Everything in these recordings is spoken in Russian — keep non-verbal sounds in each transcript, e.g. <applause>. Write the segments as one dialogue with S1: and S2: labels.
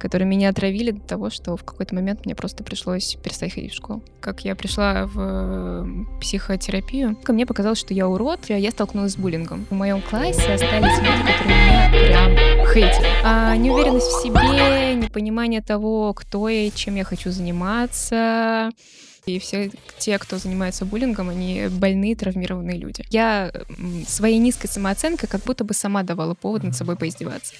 S1: которые меня отравили до того, что в какой-то момент мне просто пришлось перестать ходить в школу. Как я пришла в э, психотерапию, ко мне показалось, что я урод, я столкнулась с буллингом. В моем классе остались люди, которые меня прям хейтили. А неуверенность в себе, непонимание того, кто я и чем я хочу заниматься, и все те, кто занимается буллингом, они больные, травмированные люди. Я своей низкой самооценкой как будто бы сама давала повод над собой поиздеваться.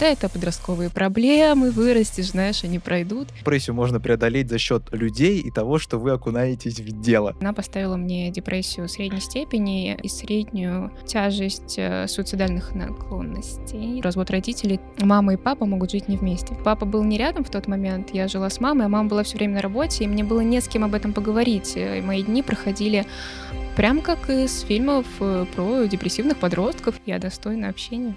S1: Да, это подростковые проблемы, вырастешь, знаешь, они пройдут.
S2: Депрессию можно преодолеть за счет людей и того, что вы окунаетесь в дело.
S1: Она поставила мне депрессию средней степени и среднюю тяжесть э, суицидальных наклонностей. Развод родителей. Мама и папа могут жить не вместе. Папа был не рядом в тот момент, я жила с мамой, а мама была все время на работе, и мне было не с кем об этом поговорить. И мои дни проходили прям как из фильмов э, про депрессивных подростков. Я достойна общения.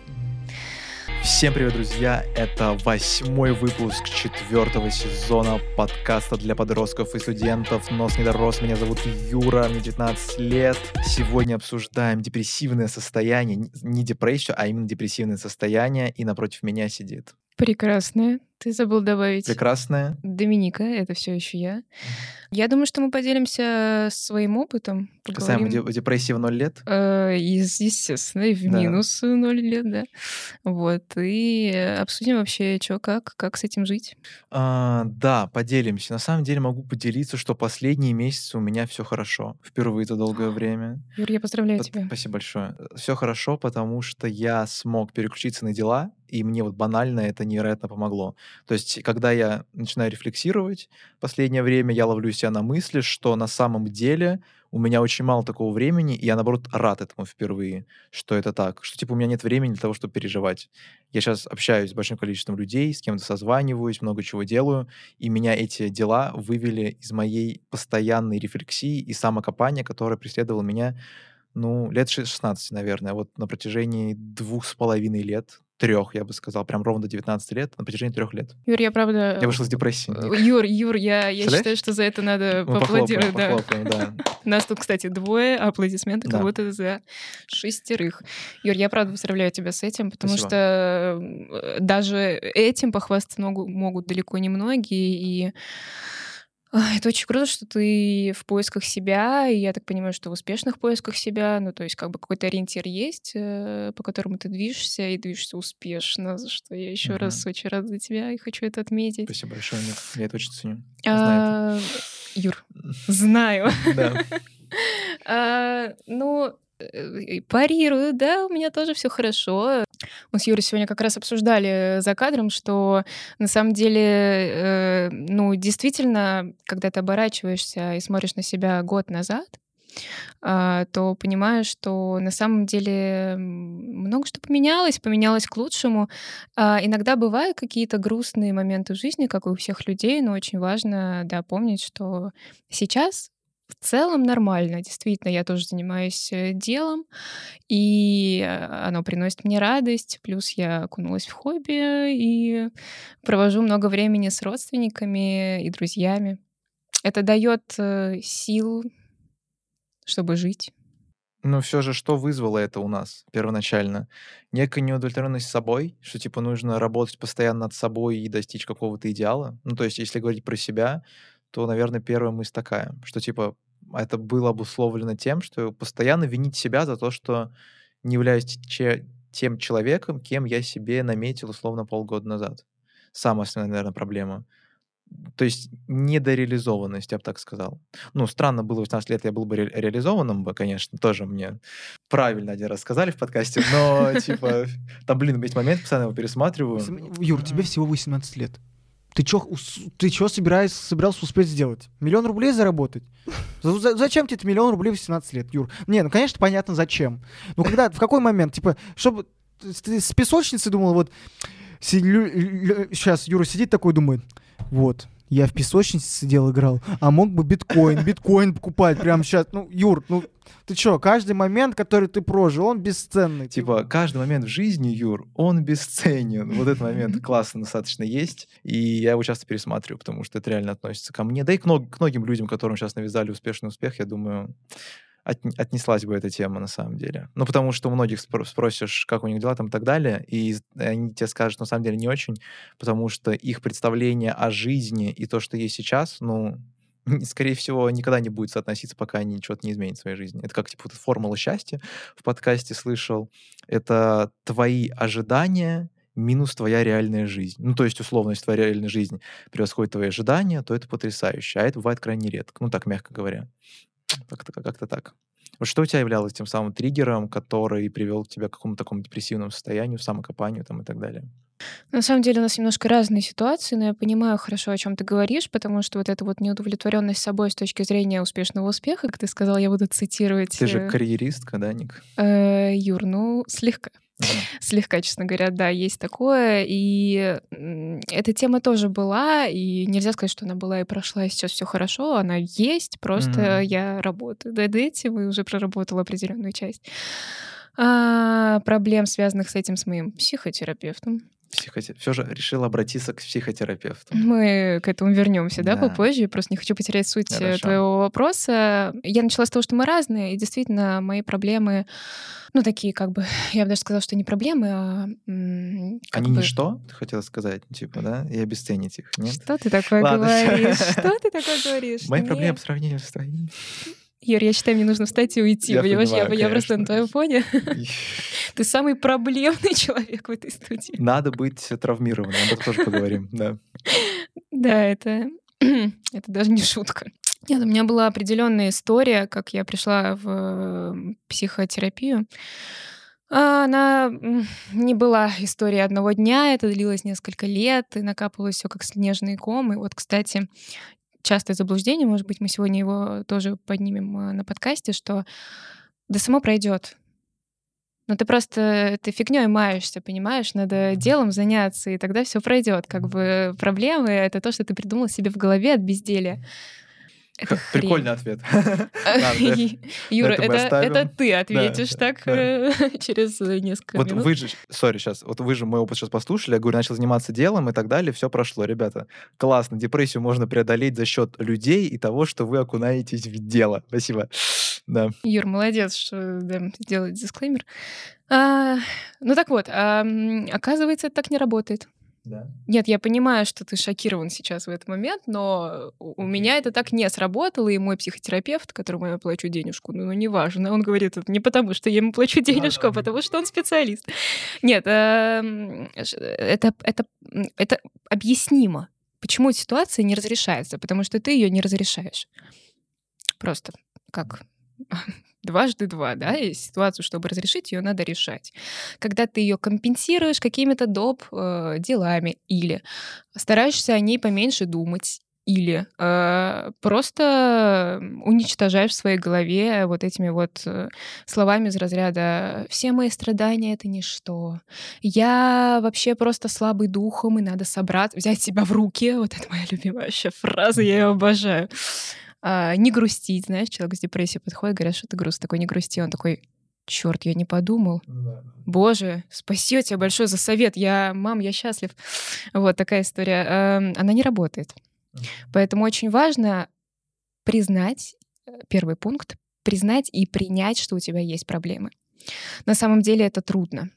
S2: Всем привет, друзья! Это восьмой выпуск четвертого сезона подкаста для подростков и студентов «Нос не дорос». Меня зовут Юра, мне 19 лет. Сегодня обсуждаем депрессивное состояние, не депрессию, а именно депрессивное состояние, и напротив меня сидит
S1: Прекрасная. Ты забыл добавить.
S2: Прекрасная.
S1: Доминика, это все еще я. Я думаю, что мы поделимся своим опытом.
S2: Касаемо депрессии в ноль лет?
S1: Э, естественно, и в да. минус ноль лет, да. Вот. И обсудим вообще, что, как, как с этим жить.
S2: А, да, поделимся. На самом деле могу поделиться, что последние месяцы у меня все хорошо. Впервые за долгое <gasps> время.
S1: Юр, я поздравляю Под... тебя.
S2: Спасибо большое. Все хорошо, потому что я смог переключиться на дела, и мне вот банально это невероятно помогло. То есть, когда я начинаю рефлексировать последнее время, я ловлю себя на мысли, что на самом деле у меня очень мало такого времени, и я, наоборот, рад этому впервые, что это так. Что, типа, у меня нет времени для того, чтобы переживать. Я сейчас общаюсь с большим количеством людей, с кем-то созваниваюсь, много чего делаю, и меня эти дела вывели из моей постоянной рефлексии и самокопания, которая преследовала меня ну, лет 16, наверное, вот на протяжении двух с половиной лет, трех, я бы сказал, прям ровно до 19 лет, на протяжении трех лет.
S1: Юр, я правда...
S2: Я вышел из депрессии.
S1: Э, Юр, Юр, я, я считаю, что за это надо Мы поаплодировать. Да. да. <laughs> Нас тут, кстати, двое, аплодисменты да. как будто за шестерых. Юр, я правда поздравляю тебя с этим, потому Спасибо. что э, даже этим похвастаться могут далеко не многие, и это очень круто, что ты в поисках себя, и я так понимаю, что в успешных поисках себя, ну, то есть как бы какой-то ориентир есть, э, по которому ты движешься, и движешься успешно, за что я еще угу. раз очень рада за тебя и хочу это отметить.
S2: Спасибо большое, нет, я это очень ценю.
S1: А, Юр, знаю. <laughs>
S2: Да. <laughs>
S1: А, ну, Э, парирую, да, у меня тоже все хорошо. Мы с Юрой сегодня как раз обсуждали за кадром, что на самом деле, э, ну, действительно, когда ты оборачиваешься и смотришь на себя год назад, э, то понимаешь, что на самом деле много что поменялось, поменялось к лучшему. Э, иногда бывают какие-то грустные моменты в жизни, как у всех людей, но очень важно, да, помнить, что сейчас в целом нормально. Действительно, я тоже занимаюсь э, делом, и э, оно приносит мне радость. Плюс я окунулась в хобби и провожу много времени с родственниками и друзьями. Это дает э, сил, чтобы жить.
S2: Но все же, что вызвало это у нас первоначально? Некая неудовлетворенность собой, что типа нужно работать постоянно над собой и достичь какого-то идеала. Ну, то есть, если говорить про себя, то, наверное, первая мысль такая, что типа это было обусловлено тем, что постоянно винить себя за то, что не являюсь че- тем человеком, кем я себе наметил условно полгода назад. Самая основная, наверное, проблема. То есть недореализованность, я бы так сказал. Ну, странно было 18 лет, я был бы ре- реализованным бы, конечно, тоже мне правильно один раз сказали в подкасте, но, типа, там, блин, есть момент, постоянно его пересматриваю.
S3: Юр, тебе всего 18 лет. Ты чё, ты чё собираешься, собирался успеть сделать? Миллион рублей заработать? Зачем тебе миллион рублей в 17 лет, Юр? Не, ну, конечно, понятно, зачем. Ну, когда, в какой момент? Типа, чтобы ты с песочницы думал, вот, сейчас Юра сидит такой, думает, вот, я в песочнице сидел, играл, а мог бы биткоин, биткоин покупать прямо сейчас. Ну, Юр, ну ты что, каждый момент, который ты прожил, он бесценный.
S2: Типа, каждый момент в жизни, Юр, он бесценен. Вот этот момент <laughs> классно достаточно есть, и я его часто пересматриваю, потому что это реально относится ко мне. Да и к, мног- к многим людям, которым сейчас навязали успешный успех, я думаю, отн- отнеслась бы эта тема на самом деле. Ну, потому что у многих спро- спросишь, как у них дела там и так далее, и они тебе скажут, на самом деле не очень, потому что их представление о жизни и то, что есть сейчас, ну, <laughs> скорее всего, никогда не будет соотноситься, пока они что-то не изменят в своей жизни. Это как, типа, вот формула счастья в подкасте слышал. Это твои ожидания минус твоя реальная жизнь. Ну, то есть, условно, если твоя реальная жизнь превосходит твои ожидания, то это потрясающе. А это бывает крайне редко. Ну, так, мягко говоря. Как-то как так. Вот что у тебя являлось тем самым триггером, который привел тебя к какому-то такому депрессивному состоянию, самокопанию там и так далее?
S1: На самом деле у нас немножко разные ситуации, но я понимаю хорошо, о чем ты говоришь, потому что вот эта вот неудовлетворенность собой с точки зрения успешного успеха, как ты сказал, я буду цитировать.
S2: Ты же
S1: э,
S2: карьеристка, да, Ник?
S1: э, Юр, ну, слегка.
S2: Мгм.
S1: Слегка, честно говоря, да, есть такое. И эта тема тоже была, и нельзя сказать, что она была и прошла, и сейчас все хорошо. Она есть, просто
S2: Мгм.
S1: я работаю над этим и уже проработала определенную часть а, проблем, связанных с этим, с моим психотерапевтом.
S2: Психоте- Все же решил обратиться к психотерапевту.
S1: Мы к этому вернемся, да,
S2: Да.
S1: попозже. Просто не хочу потерять суть э,
S2: Хорошо.
S1: твоего вопроса. Я начала с того, что мы разные, и действительно мои проблемы, ну такие как бы, <laughs> я бы даже сказала, что не проблемы, а
S2: Они
S1: бы-
S2: ничто, ты хотела сказать, типа, да, и обесценить их, нет?
S1: Что ты такое
S2: Ладно,
S1: говоришь? Что ты такое <laughs> говоришь?
S2: Мои проблемы по сравнению с твоими.
S1: Юр, я считаю, мне нужно встать и уйти.
S2: Я
S1: понимаешь? я,
S2: понимаю,
S1: я просто на твоем фоне. <laughs> Ты самый проблемный человек в этой студии.
S2: Надо быть травмированным, об этом тоже поговорим, да.
S1: Да, это, <clears throat> это даже не шутка. Нет, у меня была определенная история, как я пришла в психотерапию. А, Она не была историей одного дня, это длилось несколько лет, и накапывалось все как снежные комы. Вот, кстати, частое заблуждение, может быть, мы сегодня его тоже поднимем э, на подкасте, что да само пройдет. Но ты просто этой фигней маешься, понимаешь? Надо делом заняться, и тогда все пройдет. Как бы проблемы это то, что ты придумал себе в голове от безделия. <laughs> <laughs> Это
S2: Х-
S1: хрень.
S2: Прикольный ответ. Да.
S1: Юра,
S2: это
S1: ты ответишь так э, <laughs> через э, несколько
S2: Вот
S1: минут.
S2: вы же, сори, сейчас, вот вы же мой опыт сейчас послушали, я говорю, начал заниматься делом и так далее, все прошло. Ребята, классно, депрессию можно преодолеть за счет людей и того, что вы окунаетесь в дело. Спасибо. <sniffs> Да.
S1: Юр, молодец, что да, сделать дисклеймер. А, ну так вот, а, оказывается, это так не работает. Нет, я понимаю, что ты шокирован сейчас в этот момент, но у меня это так не сработало, и мой психотерапевт, которому я плачу денежку, ну, неважно, он говорит это не потому, что я ему плачу денежку, а потому что он специалист. Нет, эм, это, это, это объяснимо, почему ситуация не разрешается, потому что ты ее не разрешаешь. Просто как <laughs> дважды два, да, и ситуацию, чтобы разрешить, ее надо решать. Когда ты ее компенсируешь какими-то доп. э, делами или стараешься о ней поменьше думать, или э, просто уничтожаешь в своей голове вот этими вот э, словами из разряда «все мои страдания — это ничто», «я вообще просто слабый духом, и надо собраться, взять себя в руки». Вот это моя любимая вообще фраза, я ее обожаю. А, не грустить, знаешь, человек с депрессией подходит, говорят, что ты грустный, такой, не грусти. Он такой, черт, я не подумал. Боже, спасибо тебе большое за совет. Я, мам, я счастлив. <laughs> Вот такая история. Эм, Она не работает. Поэтому очень важно признать, э, первый пункт, признать и принять, что у тебя есть проблемы. На самом деле это трудно.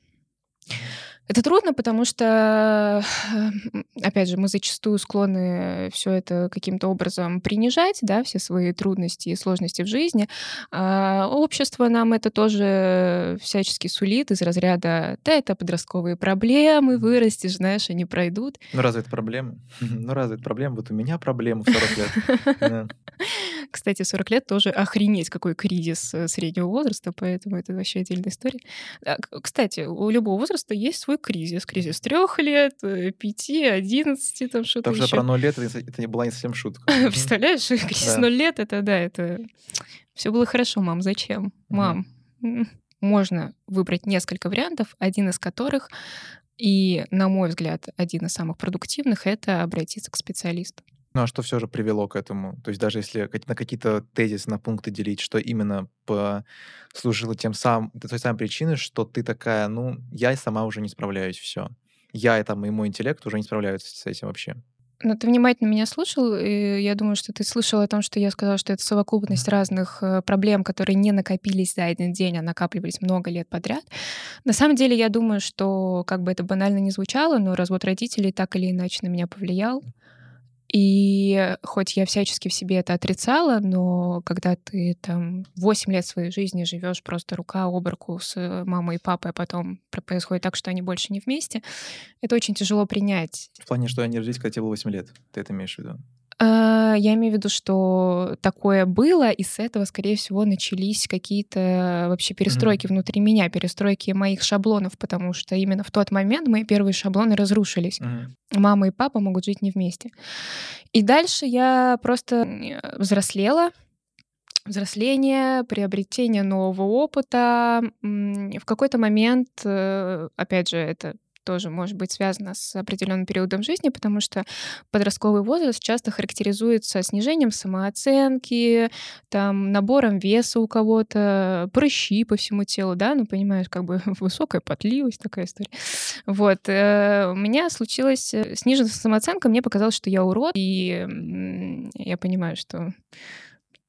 S1: Это трудно, потому что, э, опять же, мы зачастую склонны все это каким-то образом принижать, да, все свои трудности и сложности в жизни. А общество нам это тоже всячески сулит из разряда «да, это подростковые проблемы, вырастешь, знаешь, они пройдут».
S2: Ну разве это проблема? <laughs> Ну разве это проблема? Вот у меня проблема в 40 лет. <laughs>
S1: Кстати, 40 лет тоже охренеть, какой кризис э, среднего возраста, поэтому это вообще отдельная история. А, Кстати, у любого возраста есть свой кризис. Кризис трех лет, э, пяти, одиннадцати, там что-то
S2: что
S1: еще.
S2: про 0 лет это, это не была не совсем шутка. <laughs>
S1: Представляешь, кризис
S2: Да.
S1: ноль лет, это да, это... Все было хорошо, мам, зачем? Мам, можно выбрать несколько вариантов, один из которых, и, на мой взгляд, один из самых продуктивных, это обратиться к специалисту.
S2: Ну а что все же привело к этому? То есть даже если на какие-то тезисы, на пункты делить, что именно послужило тем самым, той самой причиной, что ты такая, ну, я сама уже не справляюсь, все. Я и там, и мой интеллект уже не справляются с этим вообще.
S1: Ну, ты внимательно меня слушал, и я думаю, что ты слышал о том, что я сказала, что это совокупность разных э, проблем, которые не накопились за один день, а накапливались много лет подряд. На самом деле, я думаю, что, как бы это банально не звучало, но развод родителей так или иначе на меня повлиял. И хоть я всячески в себе это отрицала, но когда ты там 8 лет своей жизни живешь просто рука об руку с э, мамой и папой, а потом происходит так, что они больше не вместе, это очень тяжело принять.
S2: В плане, что они родились, когда тебе было 8 лет. Ты это имеешь в виду?
S1: А, я имею в виду, что такое было, и с этого, скорее всего, начались какие-то вообще перестройки mm-hmm. внутри меня, перестройки моих шаблонов, потому что именно в тот момент мои первые шаблоны разрушились. Mm-hmm. Мама и папа могут жить не вместе. И дальше я просто взрослела, взросление, приобретение нового опыта. В какой-то момент, э, опять же, это тоже может быть связано с определенным периодом жизни, потому что подростковый возраст часто характеризуется снижением самооценки, там, набором веса у кого-то, прыщи по всему телу, да, ну, понимаешь, как бы <laughs> высокая потливость, такая история. Вот. Э, у меня случилась э, сниженная самооценка, мне показалось, что я урод, и я понимаю, что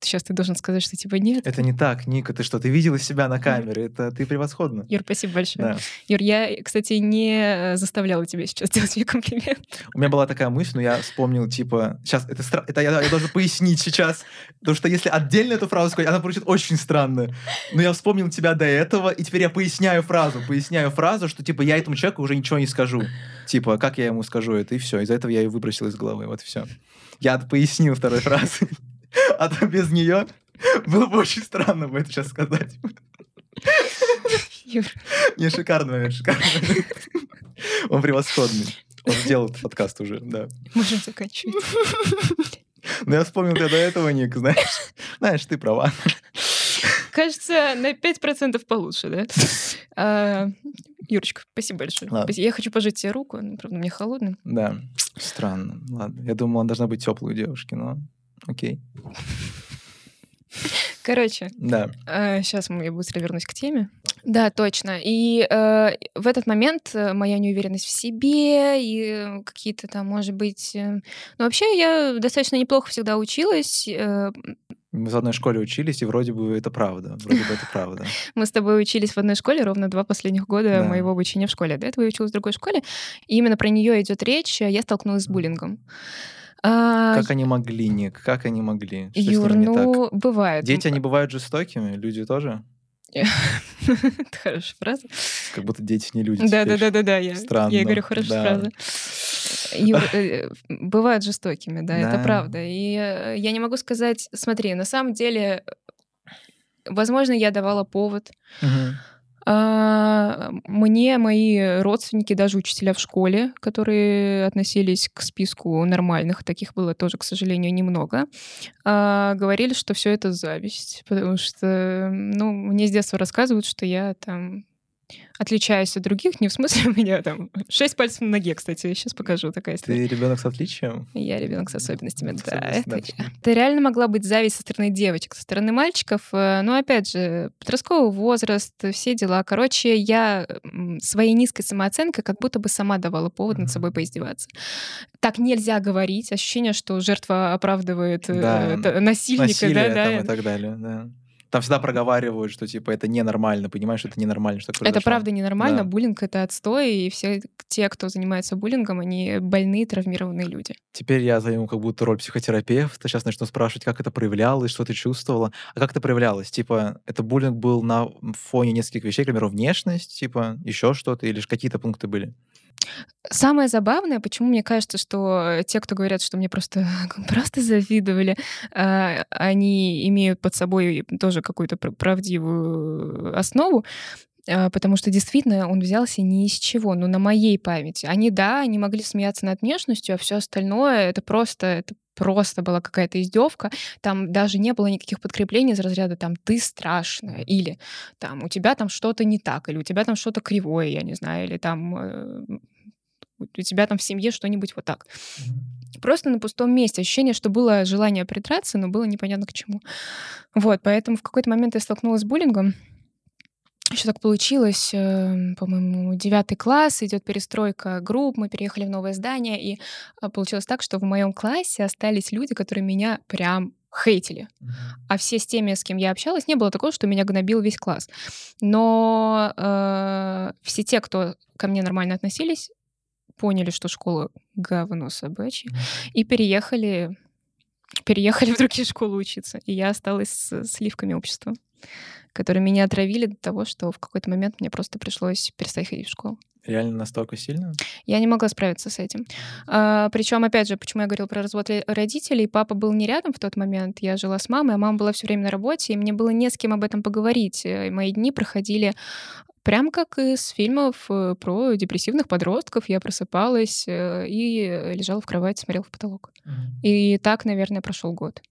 S1: сейчас ты должен сказать, что типа нет.
S2: Это не так, Ника, ты что, ты видела себя на камере, это ты превосходно.
S1: Юр, спасибо большое. Да. Юр, я, кстати, не заставляла тебя сейчас делать мне комплимент.
S2: У меня была такая мысль, но я вспомнил, типа, сейчас, это, стра... это я, я должен пояснить сейчас, потому что если отдельно эту фразу сказать, она получит очень странно. Но я вспомнил тебя до этого, и теперь я поясняю фразу, поясняю фразу, что, типа, я этому человеку уже ничего не скажу. Типа, как я ему скажу это, и все. Из-за этого я ее выбросил из головы, вот и все. Я пояснил второй фразой. А то без нее было бы очень странно бы это сейчас сказать.
S1: Юр.
S2: Не, шикарный момент, шикарный момент. Он превосходный. Он сделал этот подкаст уже, да.
S1: Можем заканчивать.
S2: Ну, я вспомнил тебя до этого, Ник, знаешь. Знаешь, ты права.
S1: Кажется, на 5% получше, да? А, Юрочка, спасибо большое. Ладно. Я хочу пожать тебе руку, правда, мне холодно.
S2: Да, странно. Ладно, я думал, она должна быть теплой у девушки, но Окей.
S1: Короче,
S2: да.
S1: Э, сейчас я быстро вернусь к теме. Да, точно. И э, в этот момент э, моя неуверенность в себе и какие-то там, может быть... Э... Ну, вообще, я достаточно неплохо всегда училась. Э...
S2: Мы в одной школе учились, и вроде бы это правда. Вроде бы это правда. <laughs>
S1: Мы с тобой учились в одной школе ровно два последних года да. моего обучения в школе. До этого я училась в другой школе. И именно про нее идет речь. Я столкнулась с буллингом.
S2: А, как они могли, Ник? Как они могли?
S1: Что Юр, ну, так? бывает.
S2: Дети, они бывают жестокими, люди тоже? <laughs>
S1: Это хорошая фраза.
S2: Как будто дети не люди.
S1: Да, да, да, да, да. Я,
S2: Странно.
S1: Я говорю хорошая фраза. Юр, <laughs> э, бывают жестокими, да, это правда. И э, я не могу сказать, смотри, на самом деле, возможно, я давала повод. А, мне мои родственники, даже учителя в школе, которые относились к списку нормальных, таких было тоже, к сожалению, немного, а, говорили, что все это зависть, потому что, ну, мне с детства рассказывают, что я там отличаюсь от других, не в смысле <laughs> у меня там шесть пальцев на ноге, кстати, я сейчас покажу такая история.
S2: Ты ребенок с отличием?
S1: Я ребенок с особенностями, да. Это, это реально могла быть зависть со стороны девочек, со стороны мальчиков. Э, но опять же, подростковый возраст, все дела. Короче, я своей низкой самооценкой как будто бы сама давала повод над собой поиздеваться. Так нельзя говорить. Ощущение, что жертва оправдывает э, да. насильника,
S2: Насилие
S1: да,
S2: да. и так далее, да. Там всегда проговаривают, что типа это ненормально, понимаешь, что это ненормально, что
S1: Это правда ненормально, да. буллинг это отстой, и все те, кто занимается буллингом, они больные, травмированные люди.
S2: Теперь я займу как будто роль психотерапевта, сейчас начну спрашивать, как это проявлялось, что ты чувствовала. А как это проявлялось? Типа, это буллинг был на фоне нескольких вещей, к примеру, внешность, типа, еще что-то, или же какие-то пункты были?
S1: Самое забавное, почему мне кажется, что те, кто говорят, что мне просто, <laughs> просто завидовали, а, они имеют под собой тоже какую-то правдивую основу, а, потому что действительно он взялся ни из чего, ну, на моей памяти. Они, да, они могли смеяться над внешностью, а все остальное это просто, это просто была какая-то издевка. Там даже не было никаких подкреплений из разряда там ты страшная или там у тебя там что-то не так или у тебя там что-то кривое, я не знаю, или там э, у тебя там в семье что-нибудь вот так. Просто на пустом месте. Ощущение, что было желание придраться, но было непонятно к чему. Вот, поэтому в какой-то момент я столкнулась с буллингом. Еще так получилось, э, по-моему, девятый класс, идет перестройка групп, мы переехали в новое здание, и а, получилось так, что в моем классе остались люди, которые меня прям хейтили. А все с теми, с кем я общалась, не было такого, что меня гнобил весь класс. Но э, все те, кто ко мне нормально относились, поняли, что школа говно собачье, и переехали, переехали в другие школы учиться. И я осталась с сливками общества которые меня отравили до того, что в какой-то момент мне просто пришлось перестать ходить в школу.
S2: Реально настолько сильно?
S1: Я не могла справиться с этим. А, причем, опять же, почему я говорила про развод родителей, папа был не рядом в тот момент, я жила с мамой, а мама была все время на работе, и мне было не с кем об этом поговорить. И мои дни проходили Прям как из фильмов э, про депрессивных подростков, я просыпалась э, и лежала в кровати, смотрела в потолок. Mm-hmm. И так, наверное, прошел год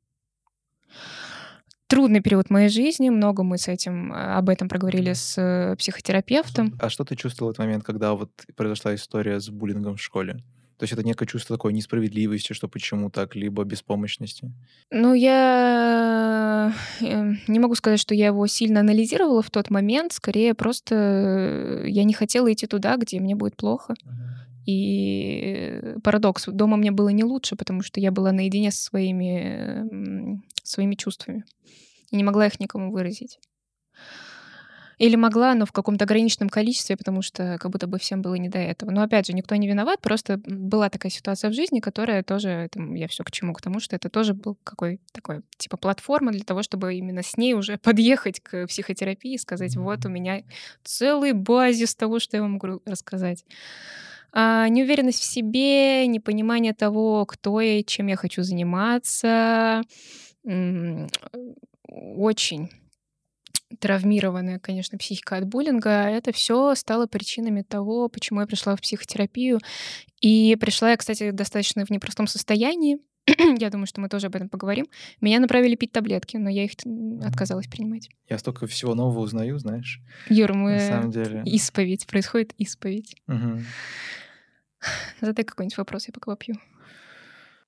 S1: трудный период моей жизни, много мы с этим, э, об этом проговорили с э, психотерапевтом.
S2: А что ты чувствовал в этот момент, когда вот произошла история с буллингом в школе? То есть это некое чувство такой несправедливости, что почему так, либо беспомощности?
S1: Ну, я э, не могу сказать, что я его сильно анализировала в тот момент. Скорее, просто я не хотела идти туда, где мне будет плохо. И парадокс. Дома мне было не лучше, потому что я была наедине со своими, своими чувствами и не могла их никому выразить. Или могла, но в каком-то ограниченном количестве, потому что как будто бы всем было не до этого. Но опять же, никто не виноват, просто была такая ситуация в жизни, которая тоже, это, я все к чему, к тому, что это тоже был какой такой, типа, платформа для того, чтобы именно с ней уже <laughs> подъехать к психотерапии и сказать, вот у меня целый базис того, что я вам могу рассказать. А, неуверенность в себе, непонимание того, кто я и чем я хочу заниматься, очень травмированная, конечно, психика от буллинга, это все стало причинами того, почему я пришла в психотерапию. И пришла я, кстати, достаточно в непростом состоянии. <clears throat> я думаю, что мы тоже об этом поговорим. Меня направили пить таблетки, но я их отказалась принимать.
S2: Я столько всего нового узнаю, знаешь.
S1: Юр, мы... На самом деле. Исповедь. Происходит исповедь.
S2: Угу.
S1: Задай какой-нибудь вопрос, я пока попью.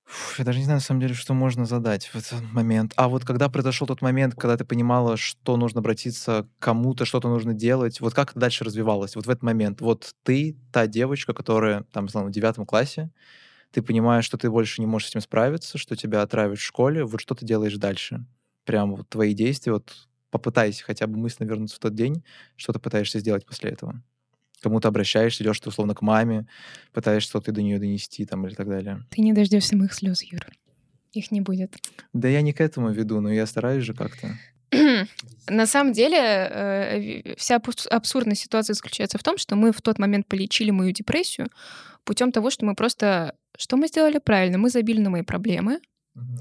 S2: Фу, я даже не знаю, на самом деле, что можно задать в этот момент. А вот когда произошел тот момент, когда ты понимала, что нужно обратиться к кому-то, что-то нужно делать, вот как это дальше развивалось? Вот в этот момент. Вот ты, та девочка, которая, там, в девятом классе, ты понимаешь, что ты больше не можешь с этим справиться, что тебя отравят в школе, вот что ты делаешь дальше? Прям вот твои действия, вот попытайся хотя бы мысленно вернуться в тот день, что ты пытаешься сделать после этого кому-то обращаешься, идешь ты условно к маме, пытаешься что-то до нее донести там или так далее.
S1: Ты не дождешься моих слез, Юр. Их не будет.
S2: Да я не к этому веду, но я стараюсь же как-то. <clears throat>
S1: На самом деле, э, вся абсурдная ситуация заключается в том, что мы в тот момент полечили мою депрессию путем того, что мы просто... Что мы сделали правильно? Мы забили на мои проблемы,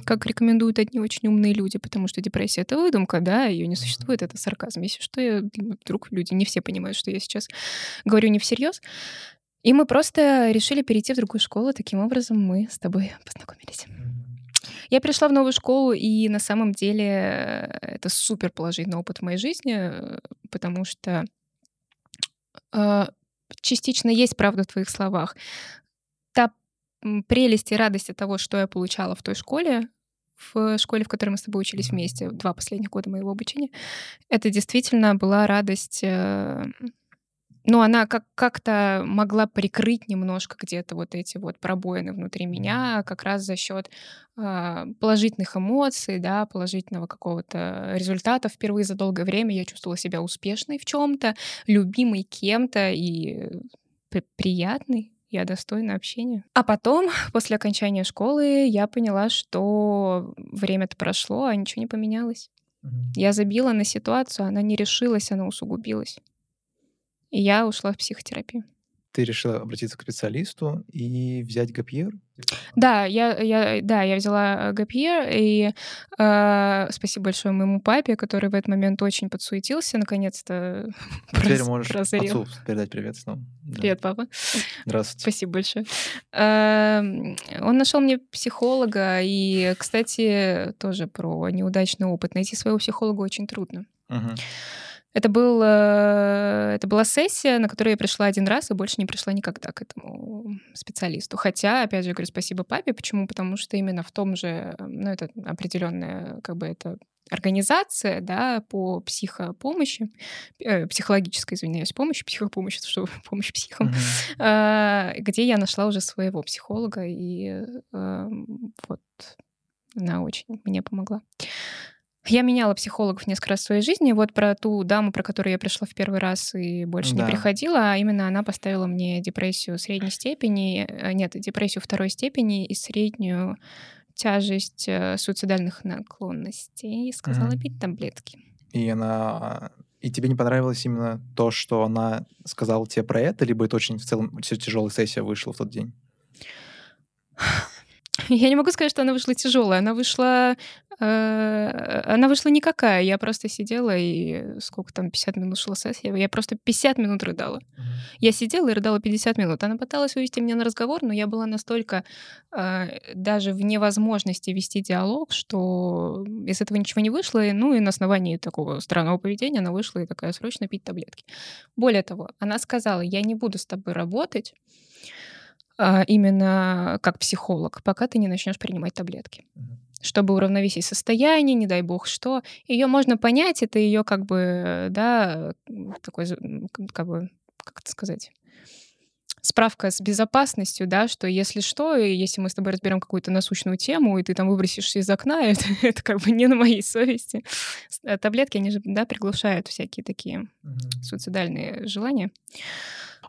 S1: как рекомендуют одни очень умные люди, потому что депрессия — это выдумка, да, ее не существует, это сарказм. Если что, я, вдруг люди не все понимают, что я сейчас говорю не всерьез. И мы просто решили перейти в другую школу. Таким образом, мы с тобой <laughs> познакомились. Я пришла в новую школу, и на самом деле э, это супер положительный опыт в моей жизни, э, потому что э, частично есть правда в твоих словах прелесть и радость того, что я получала в той школе, в школе, в которой мы с тобой учились вместе, два последних года моего обучения, это действительно была радость. Э, ну, она как- как-то могла прикрыть немножко где-то вот эти вот пробоины внутри меня, как раз за счет э, положительных эмоций, да, положительного какого-то результата. Впервые за долгое время я чувствовала себя успешной в чем-то, любимой кем-то и приятной я достойна общения. А потом, <laughs> после окончания школы, я поняла, что время-то прошло, а ничего не поменялось. Я забила на ситуацию, она не решилась, она усугубилась. И я ушла в психотерапию
S2: ты решила обратиться к специалисту и взять гапьер?
S1: Да, я, я, да, я взяла гапьер, и э, спасибо большое моему папе, который в этот момент очень подсуетился, наконец-то <laughs>
S2: Теперь прос, можешь прозрел. отцу передать привет снова.
S1: Привет, да. папа.
S2: Здравствуйте.
S1: Спасибо большое. Э, он нашел мне психолога, и, кстати, тоже про неудачный опыт. Найти своего психолога очень трудно.
S2: Угу.
S1: Это, был, э, это была сессия, на которую я пришла один раз и больше не пришла никогда к этому специалисту. Хотя, опять же, говорю спасибо папе. Почему? Потому что именно в том же, ну, это определенное, как бы это организация, да, по психопомощи, э, психологической, извиняюсь, помощи, психопомощи, что <laughs> помощь психам,
S2: Мгм.
S1: э, где я нашла уже своего психолога, и э, вот она очень мне помогла. Я меняла психологов несколько раз в своей жизни. Вот про ту даму, про которую я пришла в первый раз и больше не
S2: Да.
S1: приходила, а именно она поставила мне депрессию средней степени, э, нет, депрессию второй степени и среднюю тяжесть э, суицидальных наклонностей. И сказала
S2: Мгм.
S1: пить таблетки.
S2: И она... И тебе не понравилось именно то, что она сказала тебе про это, либо это очень в целом тяжелая сессия вышла в тот день? <sighs>
S1: Я не могу сказать, что она вышла тяжелая. Она вышла, она вышла никакая. Я просто сидела и сколько там 50 минут шла сессия. Я просто 50 минут рыдала. Я сидела и рыдала 50 минут. Она пыталась вывести меня на разговор, но я была настолько э, даже в невозможности вести диалог, что из этого ничего не вышло. И, ну и на основании такого странного поведения она вышла и такая срочно пить таблетки. Более того, она сказала, я не буду с тобой работать именно как психолог, пока ты не начнешь принимать таблетки. Чтобы уравновесить состояние, не дай бог что. Ее можно понять, это ее как бы, да, такой, как бы, как это сказать, справка с безопасностью, да, что если что, и если мы с тобой разберем какую-то насущную тему, и ты там выбросишься из окна, <laughs> это, это как бы не на моей совести. А Таблетки, они же, да, приглушают всякие такие суицидальные желания.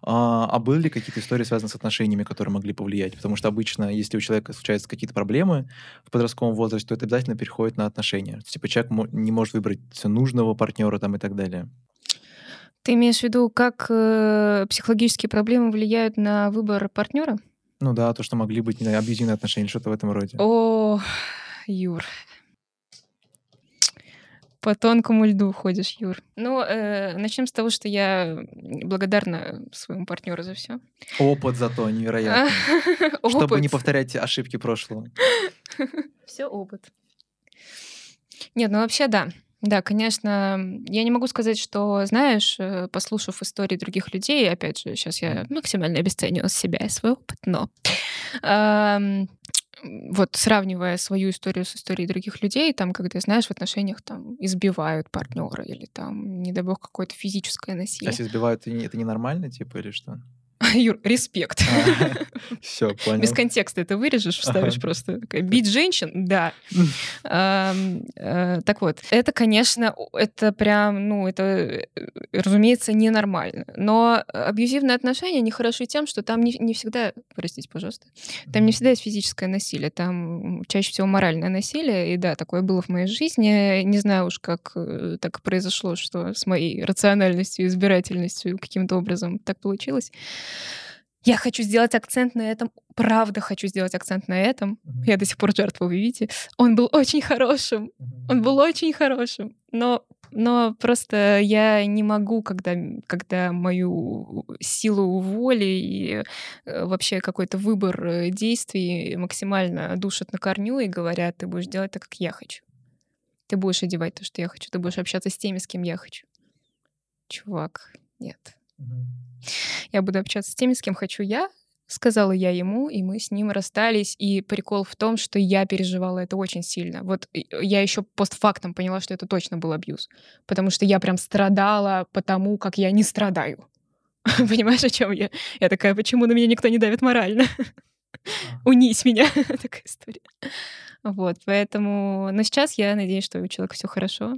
S2: А, а были ли какие-то истории, связанные с отношениями, которые могли повлиять? Потому что обычно, если у человека случаются какие-то проблемы в подростковом возрасте, то это обязательно переходит на отношения. Типа человек не может выбрать нужного партнера там и так далее.
S1: Ты имеешь в виду, как э, психологические проблемы влияют на выбор партнера?
S2: Ну да, то, что могли быть не знаю, абьюзивные отношения, что-то в этом роде.
S1: О, Юр. По тонкому льду ходишь, Юр. Ну, э, начнем с того, что я благодарна своему партнеру за все.
S2: Опыт зато невероятный. <laughs> Чтобы не повторять ошибки прошлого. <laughs>
S1: Все опыт. Нет, ну вообще да. Да, конечно, я не могу сказать, что, знаешь, э, послушав истории других людей, опять же, сейчас я максимально обесцениваю себя и свой опыт, но вот сравнивая свою историю с историей других людей, там, когда, знаешь, в отношениях там избивают партнера или там, не дай бог, какое-то физическое
S2: А
S1: насилие.
S2: если избивают, это ненормально, типа, или что? <laughs>
S1: Юр, респект. <laughs>
S2: Все, понял.
S1: Без контекста это вырежешь, вставишь просто. Бить женщин? Да. <laughs> Э, Так вот, это, конечно, это прям, ну, это, э, разумеется, ненормально. Но абьюзивные отношения, они хороши тем, что там не, всегда, простите, пожалуйста, там не всегда есть физическое насилие, там чаще всего моральное насилие. И да, такое было в моей жизни. Не знаю уж, как э, так произошло, что с моей рациональностью избирательностью каким-то образом так получилось. Я хочу сделать акцент на этом. Правда хочу сделать акцент на этом.
S2: Мгм.
S1: Я до сих пор жертва, вы видите. Он был очень хорошим. Он был очень хорошим. Но, но просто я не могу, когда, когда мою силу воли и э, вообще какой-то выбор э, действий максимально душат на корню и говорят, ты будешь делать так, как я хочу. Ты будешь одевать то, что я хочу. Ты будешь общаться с теми, с кем я хочу. Чувак, нет.
S2: Мгм.
S1: Я буду общаться с теми, с кем хочу я, сказала я ему, и мы с ним расстались. И прикол в том, что я переживала это очень сильно. Вот и- я еще постфактом поняла, что это точно был абьюз. Потому что я прям страдала потому, как я не страдаю. <laughs> Понимаешь, о чем я? Я такая, почему на меня никто не давит морально? <laughs> Унись меня. <laughs> Такая история. Вот, поэтому... Но сейчас я надеюсь, что у человека все хорошо.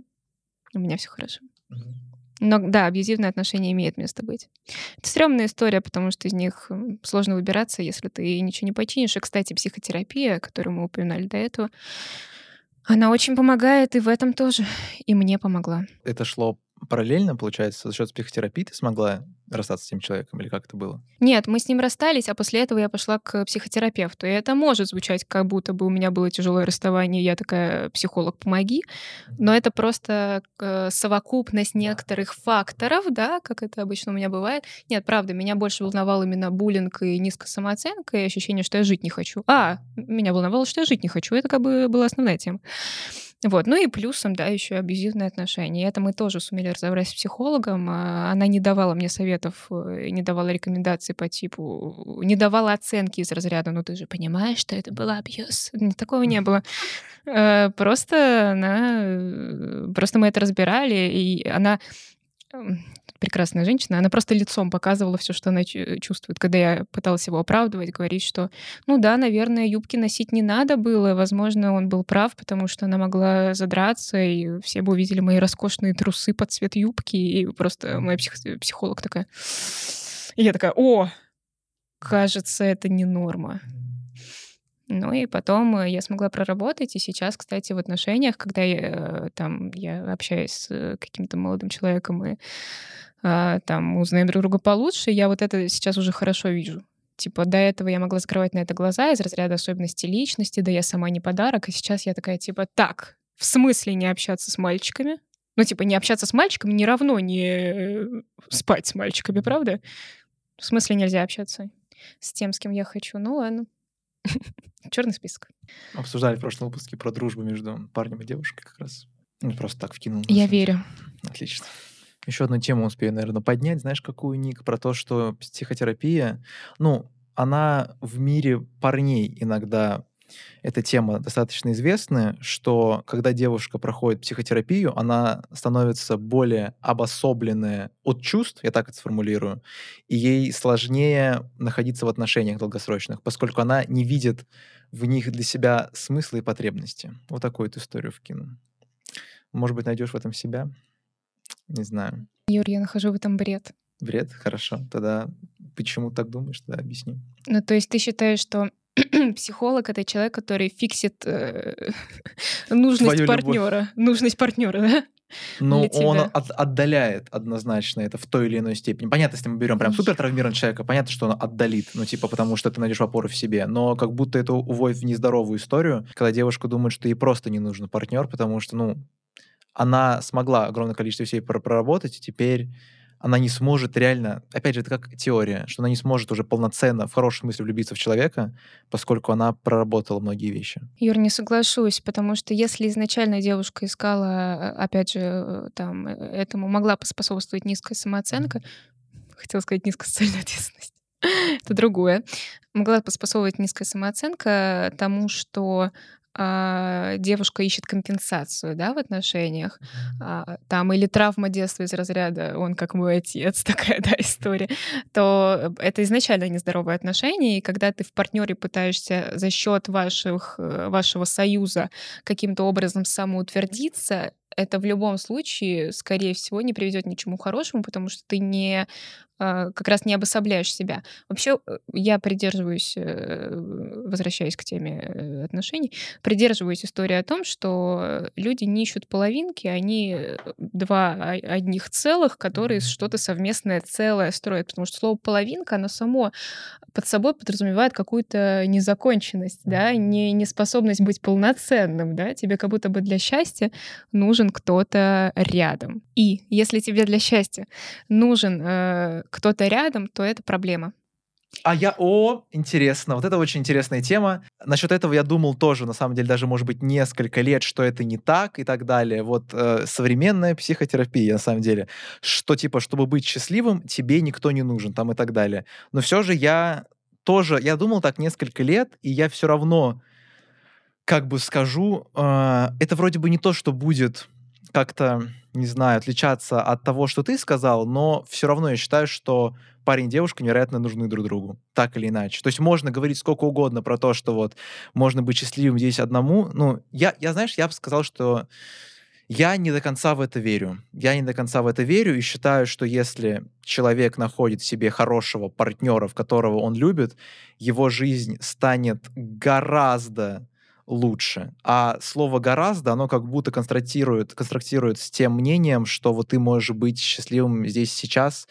S1: У меня все хорошо. Но да, абьюзивные отношения имеют место быть. Это стрёмная история, потому что из них сложно выбираться, если ты ничего не починишь. И, кстати, психотерапия, которую мы упоминали до этого, она очень помогает и в этом тоже. И мне помогла.
S2: Это шло параллельно, получается, за счет психотерапии ты смогла расстаться с этим человеком, или как это было?
S1: Нет, мы с ним расстались, а после этого я пошла к психотерапевту. И это может звучать, как будто бы у меня было тяжелое расставание, я такая, психолог, помоги. Но это просто э, совокупность некоторых факторов, да, как это обычно у меня бывает. Нет, правда, меня больше волновал именно буллинг и низкая самооценка, и ощущение, что я жить не хочу. А, меня волновало, что я жить не хочу. Это как бы была основная тема. Вот. Ну и плюсом, да, еще абьюзивные отношения. И это мы тоже сумели разобрать с психологом. А, Она не давала мне советов, э, не давала рекомендаций по типу, не давала оценки из разряда, ну ты же понимаешь, что это был абьюз. Такого не было. Э, Просто она... э, Просто мы это разбирали, и она прекрасная женщина, она просто лицом показывала все, что она чу- чувствует. Когда я пыталась его оправдывать, говорить, что, ну да, наверное, юбки носить не надо было, возможно, он был прав, потому что она могла задраться, и все бы увидели мои роскошные трусы под цвет юбки, и просто моя псих- психолог такая... И я такая, о, кажется, это не норма. Ну и потом э, я смогла проработать, и сейчас, кстати, в отношениях, когда я, э, там, я общаюсь с э, каким-то молодым человеком и там узнаем друг друга получше, я вот это сейчас уже хорошо вижу. Типа до этого я могла закрывать на это глаза из разряда особенностей личности, да я сама не подарок, а сейчас я такая типа, так, в смысле не общаться с мальчиками? Ну, типа, не общаться с мальчиками не равно не э, спать с мальчиками, правда? В смысле нельзя общаться с тем, с кем я хочу? Ну ладно. <laughs> Черный список.
S2: Обсуждали в прошлом выпуске про дружбу между парнем и девушкой как раз. Ну, просто так вкинул.
S1: Я верю.
S2: Отлично. Еще одну тему успею, наверное, поднять. Знаешь, какую, Ник? Про то, что психотерапия, ну, она в мире парней иногда эта тема достаточно известная, что когда девушка проходит психотерапию, она становится более обособленная от чувств, я так это сформулирую, и ей сложнее находиться в отношениях долгосрочных, поскольку она не видит в них для себя смысла и потребности. Вот такую вот историю вкину. Может быть, найдешь в этом себя? Не знаю.
S1: Юр, я нахожу в этом бред.
S2: Бред? Хорошо. Тогда почему так думаешь? Тогда объясни.
S1: Ну, то есть ты считаешь, что <clears throat> психолог это человек, который фиксит э, <laughs> нужность
S2: Твою любовь.
S1: партнера, нужность партнера, да?
S2: Но
S1: Для
S2: он от- отдаляет однозначно это в той или иной степени. Понятно, если мы берем прям супер травмированного человека, понятно, что он отдалит, ну, типа, потому что ты найдешь опору в себе. Но как будто это уводит в нездоровую историю, когда девушка думает, что ей просто не нужен партнер, потому что, ну, она смогла огромное количество вещей пр- проработать, и теперь она не сможет реально, опять же, это как теория, что она не сможет уже полноценно, в хорошем смысле, влюбиться в человека, поскольку она проработала многие вещи.
S1: Юр, не соглашусь, потому что если изначально девушка искала, э, опять же, э, там, э, этому могла поспособствовать низкая самооценка, хотела сказать низкая социальная ответственность, <laughs> это другое, могла поспособствовать низкая самооценка тому, что а, девушка ищет компенсацию, да, в отношениях, а, там, или травма детства из разряда «он как мой отец», <laughs> такая, да, история, <laughs> то это изначально нездоровые отношения, и когда ты в партнере пытаешься за счет ваших, э, вашего союза каким-то образом самоутвердиться, это в любом случае, скорее всего, не приведет ни к чему хорошему, потому что ты не как раз не обособляешь себя. Вообще, э, я придерживаюсь, э, возвращаясь к теме э, отношений, придерживаюсь истории о том, что люди не ищут половинки, они два одних целых, которые что-то совместное целое строят. Потому что слово половинка, оно само под собой подразумевает какую-то незаконченность, да, не, неспособность быть полноценным, да, тебе как будто бы для счастья нужен кто-то рядом. И если тебе для счастья нужен э, кто-то рядом, то это проблема.
S2: А я, о, интересно, вот это очень интересная тема. Насчет этого я думал тоже, на самом деле, даже, может быть, несколько лет, что это не так и так далее. Вот э, современная психотерапия, на самом деле, что типа, чтобы быть счастливым, тебе никто не нужен, там и так далее. Но все же я тоже, я думал так несколько лет, и я все равно, как бы скажу, э, это вроде бы не то, что будет как-то, не знаю, отличаться от того, что ты сказал, но все равно я считаю, что парень и девушка невероятно нужны друг другу, так или иначе. То есть можно говорить сколько угодно про то, что вот можно быть счастливым здесь одному. Ну, я, я знаешь, я бы сказал, что я не до конца в это верю. Я не до конца в это верю и считаю, что если человек находит в себе хорошего партнера, в которого он любит, его жизнь станет гораздо лучше. А слово «гораздо», оно как будто контрастирует, контрастирует с тем мнением, что вот ты можешь быть счастливым здесь сейчас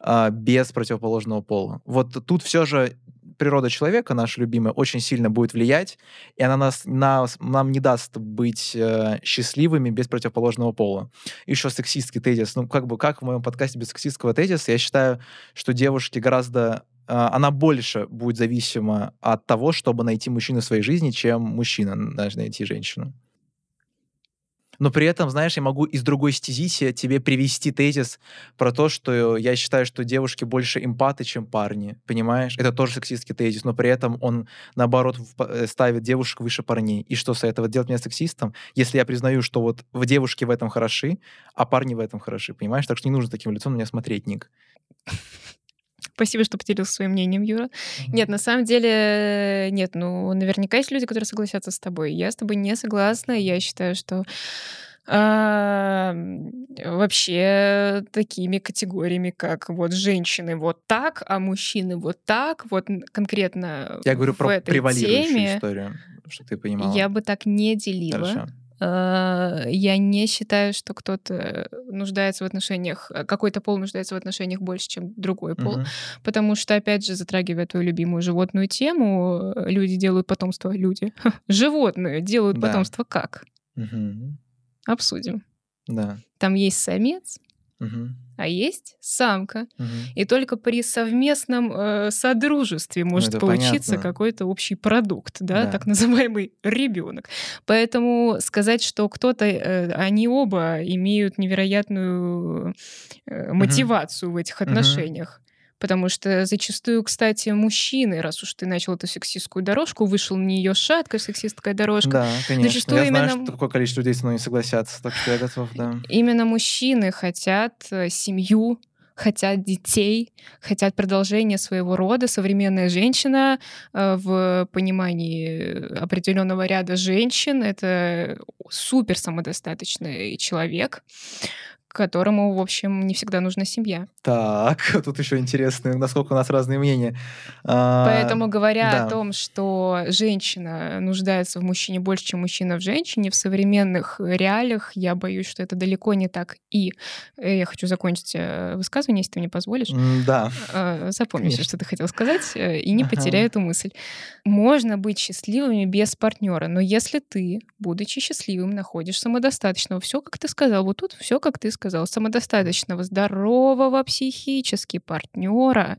S2: а, без противоположного пола. Вот тут все же природа человека, наша любимая, очень сильно будет влиять, и она нас, нас, нам не даст быть э, счастливыми без противоположного пола. Еще сексистский тезис. Ну, как бы, как в моем подкасте без сексистского тезиса, я считаю, что девушки гораздо э, она больше будет зависима от того, чтобы найти мужчину в своей жизни, чем мужчина должен найти женщину. Но при этом, знаешь, я могу из другой стези тебе привести тезис про то, что я считаю, что девушки больше эмпаты, чем парни. Понимаешь? Это тоже сексистский тезис, но при этом он, наоборот, э, ставит девушек выше парней. И что с этого делать меня сексистом, если я признаю, что вот в девушке в этом хороши, а парни в этом хороши, понимаешь? Так что не нужно таким лицом на меня смотреть, Ник.
S1: Спасибо, что поделился своим мнением, Юра. Нет, на самом деле, нет, ну, наверняка есть люди, которые согласятся с тобой. Я с тобой не согласна. Я считаю, что а, вообще такими категориями, как вот женщины вот так, а мужчины вот так, вот конкретно
S2: Я говорю
S1: в
S2: про
S1: этой
S2: превалирующую
S1: теме,
S2: историю, что ты понимала.
S1: я бы так не делила.
S2: Хорошо.
S1: А, Я не считаю, что кто-то нуждается в отношениях, э, какой-то пол нуждается в отношениях больше, чем другой пол.
S2: Мгм.
S1: Потому что, опять же, затрагивая твою любимую животную тему, э, люди делают потомство, люди, <laughs> животные делают
S2: Да.
S1: потомство как?
S2: Мгм.
S1: Обсудим.
S2: Да.
S1: Там есть самец,
S2: Мгм.
S1: а есть самка.
S2: Мгм.
S1: И только при совместном э, содружестве может
S2: это
S1: получиться
S2: понятно.
S1: какой-то общий продукт, да,
S2: Да.
S1: так называемый <laughs> ребенок. Поэтому сказать, что кто-то, э, они оба имеют невероятную э, мотивацию в этих отношениях. Потому что зачастую, кстати, мужчины, раз уж ты начал эту сексистскую дорожку, вышел на нее шаткая сексистская дорожка,
S2: Да, конечно.
S1: Зачастую
S2: я знаю,
S1: именно-
S2: что какое количество людей со мной не согласятся, так что я готов, да.
S1: Именно мужчины хотят э, семью, хотят детей, хотят продолжения своего рода. Современная женщина э, в понимании определенного ряда женщин это супер самодостаточный человек, которому, в общем, не всегда нужна семья.
S2: Так, <laughs> тут еще интересно, насколько у нас разные мнения. А,
S1: Поэтому, говоря
S2: да.
S1: о том, что женщина нуждается в мужчине больше, чем мужчина в женщине, в современных реалиях я боюсь, что это далеко не так. И э, я хочу закончить э, высказывание, если ты мне позволишь.
S2: Да.
S1: Э, Запомни
S2: Конечно.
S1: что ты хотел сказать, э, и не
S2: Ага.
S1: потеряй эту мысль. Можно быть счастливыми без партнера, но если ты, будучи счастливым, находишь самодостаточного, все, как ты сказал, вот тут все, как ты сказал, самодостаточного, здорового психически партнера,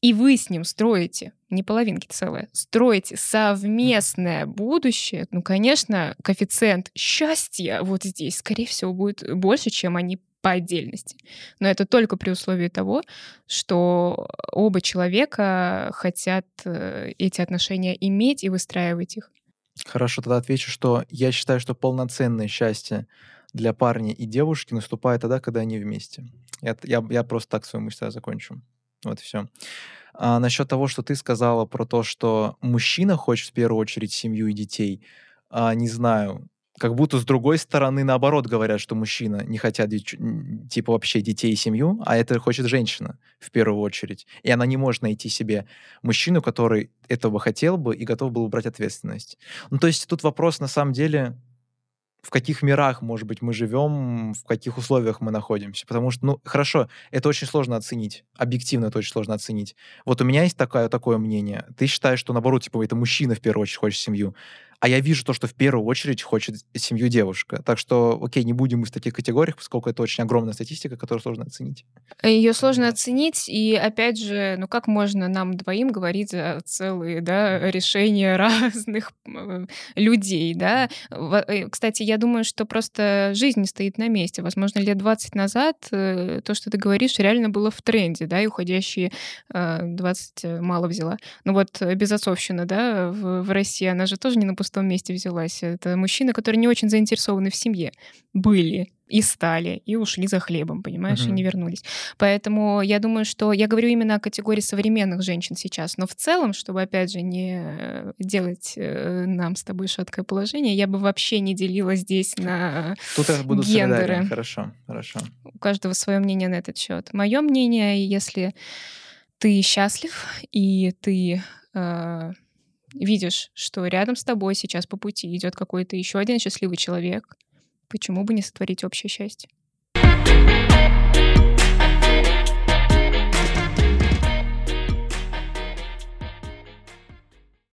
S1: и вы с ним строите, не половинки целые, строите совместное будущее, ну, конечно, коэффициент счастья вот здесь, скорее всего, будет больше, чем они по отдельности. Но это только при условии того, что оба человека хотят э, эти отношения иметь и выстраивать их.
S2: Хорошо, тогда отвечу, что я считаю, что полноценное счастье для парня и девушки наступает тогда, когда они вместе. Я, я, я просто так свою мысль закончу. Вот и все. А насчет того, что ты сказала про то, что мужчина хочет в первую очередь семью и детей, а, не знаю, как будто с другой стороны наоборот говорят, что мужчина не хотят типа вообще детей и семью, а это хочет женщина в первую очередь. И она не может найти себе мужчину, который этого хотел бы и готов был бы брать ответственность. Ну, то есть тут вопрос на самом деле, в каких мирах, может быть, мы живем, в каких условиях мы находимся. Потому что, ну, хорошо, это очень сложно оценить. Объективно это очень сложно оценить. Вот у меня есть такое, такое мнение. Ты считаешь, что, наоборот, типа, это мужчина в первую очередь хочет семью. А я вижу то, что в первую очередь хочет семью девушка. Так что, окей, не будем мы в таких категориях, поскольку это очень огромная статистика, которую сложно оценить.
S1: Ее сложно оценить, и опять же, ну как можно нам двоим говорить за целые да, решения <laughs> разных э, людей, да? Э, Кстати, я думаю, что просто жизнь стоит на месте. Возможно, лет 20 назад э, то, что ты говоришь, реально было в тренде, да, и уходящие э, 20 э, мало взяла. Ну вот безотцовщина, да, в, в России, она же тоже не на пустом месте взялась. Это мужчины, которые не очень заинтересованы в семье, были и стали, и ушли за хлебом, понимаешь, и
S2: Мгм.
S1: не вернулись. Поэтому я думаю, что я говорю именно о категории современных женщин сейчас. Но в целом, чтобы, опять же, не э, делать э, нам с тобой шаткое положение, я бы вообще не делила здесь на...
S2: Тут я буду
S1: Гендеры.
S2: солидарен. Хорошо, хорошо.
S1: У каждого свое мнение на этот счет. Мое мнение, если ты счастлив и ты э, видишь, что рядом с тобой сейчас по пути идет какой-то еще один счастливый человек, почему бы не сотворить общее счастье?